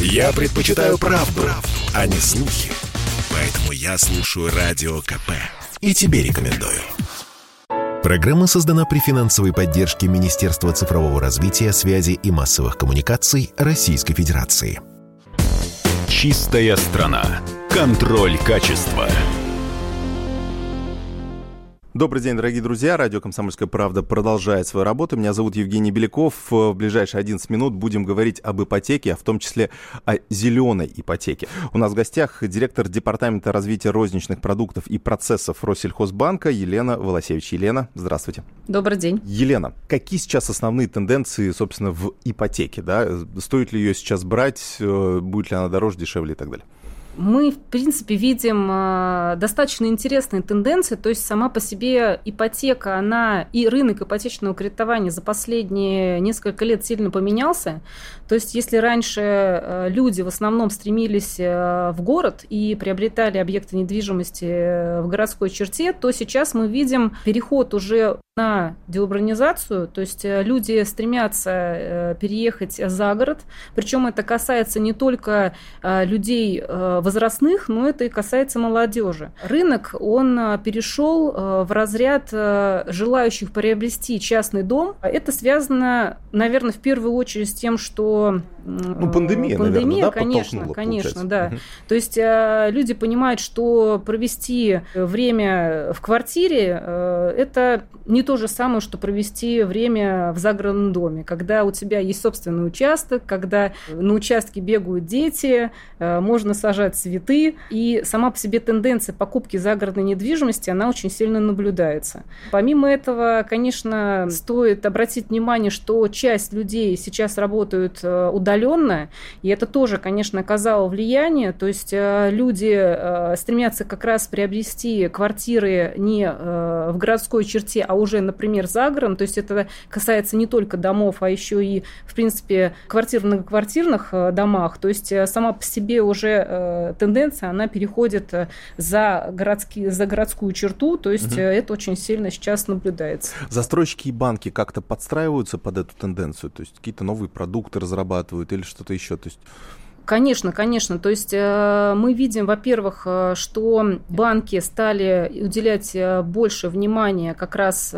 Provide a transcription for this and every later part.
Я предпочитаю правду, а не слухи. Поэтому я слушаю Радио КП. И тебе рекомендую. Программа создана при финансовой поддержке Министерства цифрового развития, связи и массовых коммуникаций Российской Федерации. Чистая страна. Контроль качества. Добрый день, дорогие друзья. Радио «Комсомольская правда» продолжает свою работу. Меня зовут Евгений Беляков. В ближайшие 11 минут будем говорить об ипотеке, а в том числе о зеленой ипотеке. У нас в гостях директор Департамента развития розничных продуктов и процессов Россельхозбанка Елена Волосевич. Елена, здравствуйте. Добрый день. Елена, какие сейчас основные тенденции, собственно, в ипотеке? Да? Стоит ли ее сейчас брать? Будет ли она дороже, дешевле и так далее? Мы, в принципе, видим э, достаточно интересные тенденции. То есть сама по себе ипотека, она и рынок ипотечного кредитования за последние несколько лет сильно поменялся. То есть если раньше э, люди в основном стремились э, в город и приобретали объекты недвижимости в городской черте, то сейчас мы видим переход уже на деурбанизацию, то есть люди стремятся переехать за город, причем это касается не только людей возрастных, но это и касается молодежи. Рынок, он а, перешел а, в разряд а, желающих приобрести частный дом. Это связано, наверное, в первую очередь с тем, что... Ну, пандемия, пандемия наверное, да, конечно, конечно, да. Угу. То есть люди понимают, что провести время в квартире это не то же самое, что провести время в загородном доме, когда у тебя есть собственный участок, когда на участке бегают дети, можно сажать цветы, и сама по себе тенденция покупки загородной недвижимости, она очень сильно наблюдается. Помимо этого, конечно, стоит обратить внимание, что часть людей сейчас работают э, удаленно, и это тоже, конечно, оказало влияние, то есть э, люди э, стремятся как раз приобрести квартиры не в городской черте, а уже, например, за городом, то есть это касается не только домов, а еще и, в принципе, квартир в многоквартирных домах, то есть сама по себе уже тенденция, она переходит э, за, городские, за городскую черту, то есть угу. это очень сильно сейчас наблюдается. Застройщики и банки как-то подстраиваются под эту тенденцию, то есть какие-то новые продукты разрабатывают или что-то еще, то есть Конечно, конечно. То есть э, мы видим, во-первых, э, что банки стали уделять э, больше внимания как раз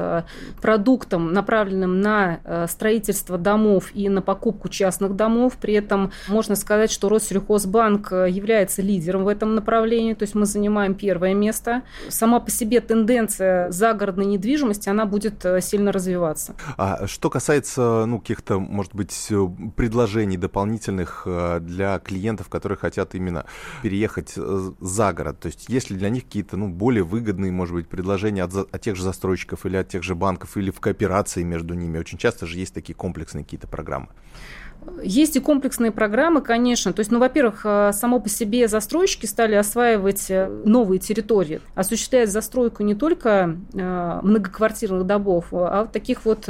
продуктам, направленным на строительство домов и на покупку частных домов. При этом можно сказать, что Россельхозбанк является лидером в этом направлении, то есть мы занимаем первое место. Сама по себе тенденция загородной недвижимости, она будет сильно развиваться. А что касается ну, каких-то, может быть, предложений дополнительных для клиентов, которые хотят именно переехать э, за город? То есть есть ли для них какие-то ну, более выгодные, может быть, предложения от, от тех же застройщиков или от тех же банков, или в кооперации между ними? Очень часто же есть такие комплексные какие-то программы. Есть и комплексные программы, конечно. То есть, ну, во-первых, э, само по себе застройщики стали осваивать э, новые территории, осуществлять застройку не только э, многоквартирных домов, а таких вот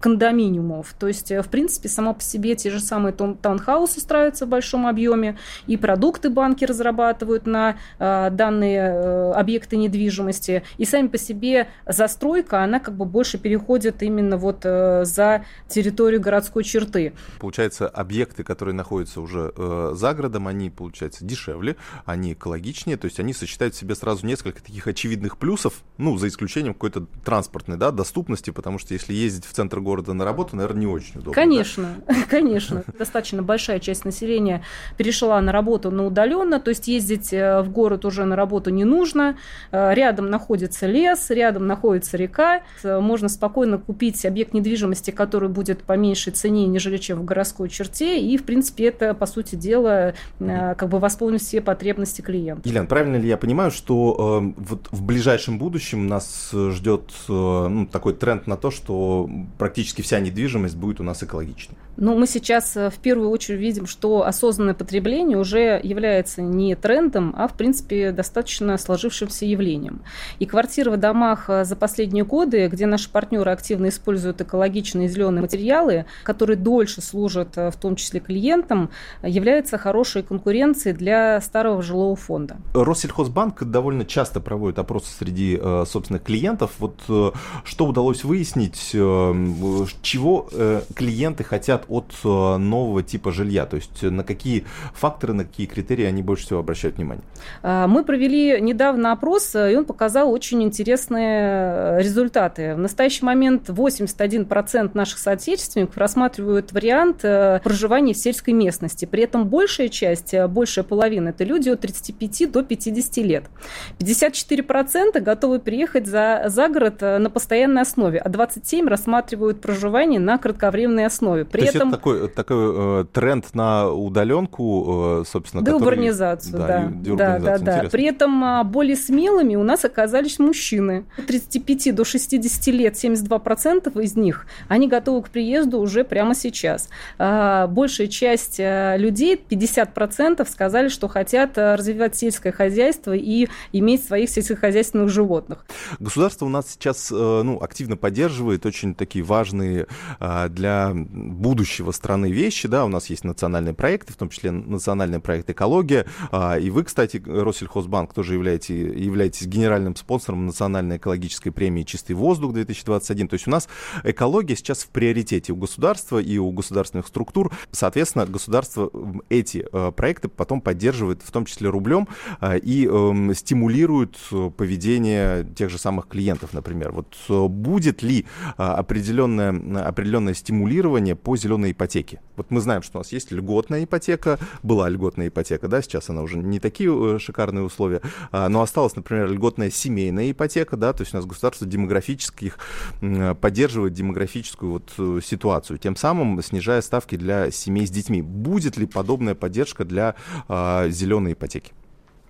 кондоминиумов. То есть, в принципе, само по себе те же самые таунхаусы строятся в большом объеме, и продукты банки разрабатывают на данные объекты недвижимости, и сами по себе застройка, она как бы больше переходит именно вот за территорию городской черты. Получается, получается, объекты, которые находятся уже э, за городом, они, получается, дешевле, они экологичнее, то есть они сочетают в себе сразу несколько таких очевидных плюсов, ну, за исключением какой-то транспортной, да, доступности, потому что если ездить в центр города на работу, наверное, не очень удобно. Конечно, да? конечно. Достаточно большая часть населения перешла на работу на удаленно, то есть ездить э, в город уже на работу не нужно, э, рядом находится лес, рядом находится река, э, можно спокойно купить объект недвижимости, который будет по меньшей цене, нежели чем в городской городской черте, и, в принципе, это, по сути дела, э, как бы восполнить все потребности клиента. Елена, правильно ли я понимаю, что э, вот в ближайшем будущем нас ждет э, ну, такой тренд на то, что практически вся недвижимость будет у нас экологичной? Ну, мы сейчас в первую очередь видим, что осознанное потребление уже является не трендом, а, в принципе, достаточно сложившимся явлением. И квартиры в домах за последние годы, где наши партнеры активно используют экологичные зеленые материалы, которые дольше служат дает в том числе клиентам, является хорошей конкуренцией для старого жилого фонда. Россельхозбанк довольно часто проводит опросы среди собственных клиентов. Вот что удалось выяснить, чего клиенты хотят от нового типа жилья, то есть на какие факторы, на какие критерии они больше всего обращают внимание? Мы провели недавно опрос, и он показал очень интересные результаты. В настоящий момент 81% наших соотечественников рассматривают вариант э, проживания в сельской местности. При этом большая часть, э, большая половина, это люди от 35 до 50 лет. 54% готовы приехать за, за город э, на постоянной основе, а 27% рассматривают проживание на кратковременной основе. При То этом... есть это такой, такой э, тренд на удаленку, э, собственно, Деурбанизацию, который... да. Да, да, да. При этом более смелыми у нас оказались мужчины. От 35 до 60 лет 72% из них, они готовы к приезду уже прямо сейчас. А, большая часть э, людей, 50%, сказали, что хотят э, развивать сельское хозяйство и иметь своих сельскохозяйственных животных. Государство у нас сейчас э, ну, активно поддерживает очень такие важные для будущего страны вещи. Да? У нас есть национальные проекты, в том числе национальный проект «Экология». А, и вы, кстати, Россельхозбанк, тоже являетесь, являетесь генеральным спонсором национальной экологической премии «Чистый воздух-2021». То есть у нас экология сейчас в приоритете у государства и у государственных структур. Соответственно, государство эти э, проекты потом поддерживает, в том числе рублем, э, и эм, стимулирует э, поведение тех же самых клиентов, например. Вот будет ли определенное, определенное стимулирование по зеленой ипотеке? Вот мы знаем, что у нас есть льготная ипотека, была льготная ипотека, да, сейчас она уже не такие шикарные условия, а, но осталась, например, льготная семейная ипотека, да, то есть у нас государство демографических поддерживает демографическую вот ситуацию, тем самым снижая ставки для семей с детьми. Будет ли подобная поддержка для э, зеленой ипотеки?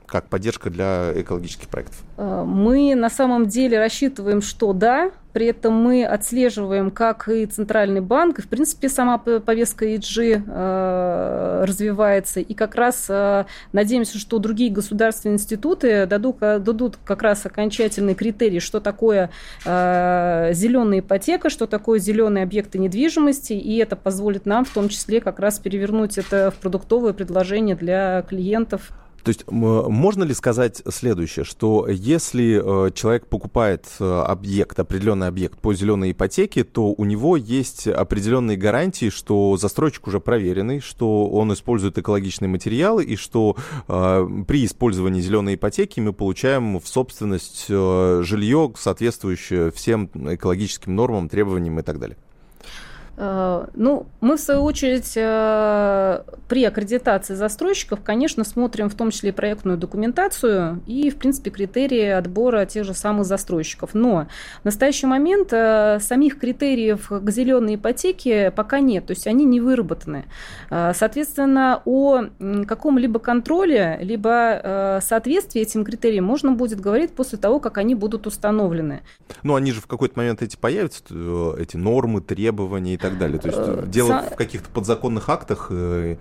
как поддержка для экологических проектов? А, мы на самом деле рассчитываем, что да, при этом мы отслеживаем, как и Центральный банк, и, в принципе, сама повестка EG э, развивается. И как раз э, надеемся, что другие государственные институты дадут, дадут как раз окончательный критерий, что такое э, зеленая ипотека, что такое зеленые объекты недвижимости, и это позволит нам в том числе как раз перевернуть это в продуктовое предложение для клиентов. То есть можно ли сказать следующее, что если э, человек покупает э, объект, определенный объект по зеленой ипотеке, то у него есть определенные гарантии, что застройщик уже проверенный, что он использует экологичные материалы и что э, при использовании зеленой ипотеки мы получаем в собственность жилье, соответствующее всем экологическим нормам, требованиям и так далее? Э, ну, мы, в свою очередь, э, при аккредитации застройщиков, конечно, смотрим в том числе и проектную документацию и, в принципе, критерии отбора тех же самых застройщиков. Но в настоящий момент э, самих критериев к зеленой ипотеке пока нет, то есть они не выработаны. Соответственно, о каком-либо контроле, либо соответствии этим критериям можно будет говорить после того, как они будут установлены. Ну, они же в какой-то момент эти появятся, эти нормы, требования и так так далее. То есть э, дело в каких-то подзаконных актах э,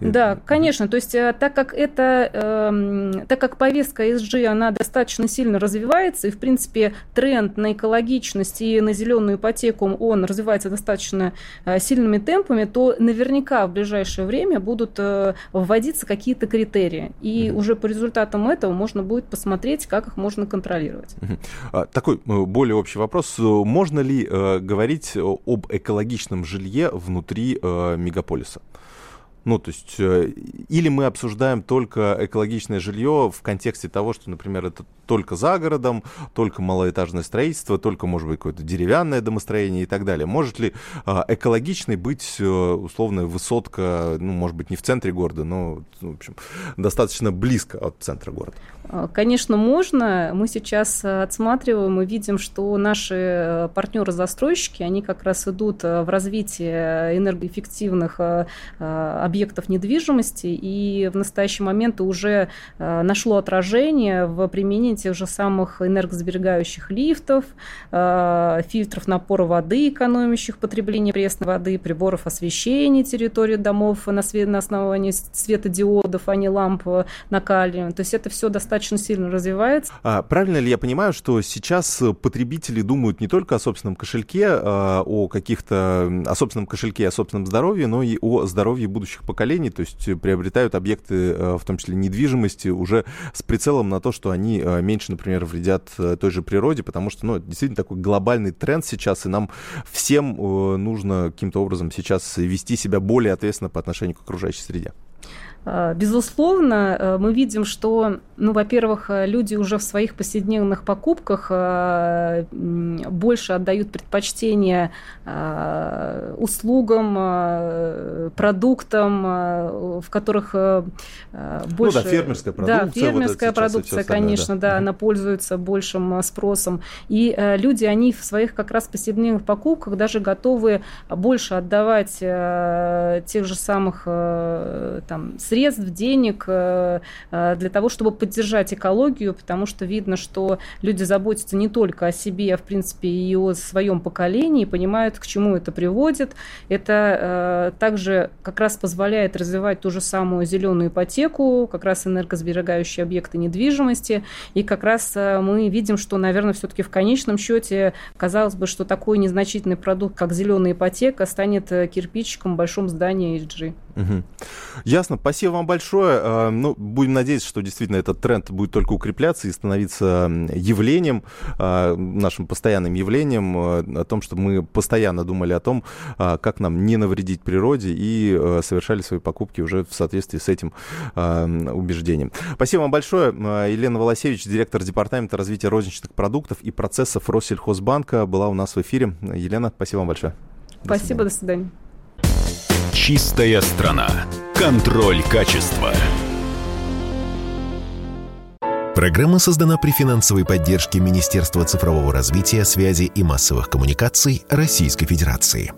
да, конечно. То есть, э, так как это, э, так как повестка ESG, она достаточно сильно развивается, и, в принципе, тренд на экологичность и на зеленую ипотеку, он развивается достаточно э, сильными темпами, то наверняка в ближайшее время будут э, вводиться какие-то критерии. И mm-hmm. уже по результатам этого можно будет посмотреть, как их можно контролировать. Mm-hmm. Такой э, более общий вопрос. Можно ли э, говорить об экологичном жилье внутри э, мегаполиса? Ну, то есть, э, или мы обсуждаем только экологичное жилье в контексте того, что, например, это только за городом, только малоэтажное строительство, только, может быть, какое-то деревянное домостроение и так далее. Может ли э, экологичной быть, э, условно, высотка, ну, может быть, не в центре города, но, в общем, достаточно близко от центра города? Конечно, можно. Мы сейчас отсматриваем и видим, что наши партнеры-застройщики, они как раз идут в развитие энергоэффективных объектов объектов недвижимости, и в настоящий момент уже нашло отражение в применении тех же самых энергосберегающих лифтов, фильтров напора воды, экономящих потребление пресной воды, приборов освещения территории домов на, свет, на основании светодиодов, а не ламп накаливания. То есть это все достаточно сильно развивается. А, правильно ли я понимаю, что сейчас потребители думают не только о собственном кошельке, о каких-то, о собственном кошельке, о собственном здоровье, но и о здоровье будущих поколений, то есть приобретают объекты, а, в том числе недвижимости, уже с прицелом на то, что они а, меньше, например, вредят той же природе, потому что, ну, действительно такой глобальный тренд сейчас, и нам всем нужно каким-то образом сейчас вести себя более ответственно по отношению к окружающей среде. А, безусловно, э, мы видим, что, ну, во-первых, э, люди уже в своих повседневных покупках э, больше отдают предпочтение услугам, продуктам, в которых больше... Ну да, фермерская продукция. Да, фермерская вот продукция, конечно, да, да, она пользуется большим спросом. И люди, они в своих как раз повседневных покупках даже готовы больше отдавать тех же самых там, средств, средств, денег э, э, для того, чтобы поддержать экологию, потому что видно, что люди заботятся не только о себе, а в принципе и о своем поколении, понимают, к чему это приводит. Это э, также как раз позволяет развивать ту же самую зеленую ипотеку, как раз энергосберегающие объекты недвижимости. И как раз мы видим, что, наверное, все-таки в конечном счете казалось бы, что такой незначительный продукт, как зеленая ипотека, станет кирпичиком в большом здании HG. Угу. Ясно, спасибо вам большое. А, ну, будем надеяться, что действительно этот тренд будет только укрепляться и становиться явлением, а, нашим постоянным явлением, а, о том, что мы постоянно думали о том, как нам не навредить природе и совершали свои покупки уже в соответствии с этим убеждением. Спасибо вам большое. Елена Волосевич, директор Департамента развития розничных продуктов и процессов Россельхозбанка, была у нас в эфире. Елена, спасибо вам большое. До спасибо, свидания. до свидания. Чистая страна. Контроль качества. Программа создана при финансовой поддержке Министерства цифрового развития, связи и массовых коммуникаций Российской Федерации.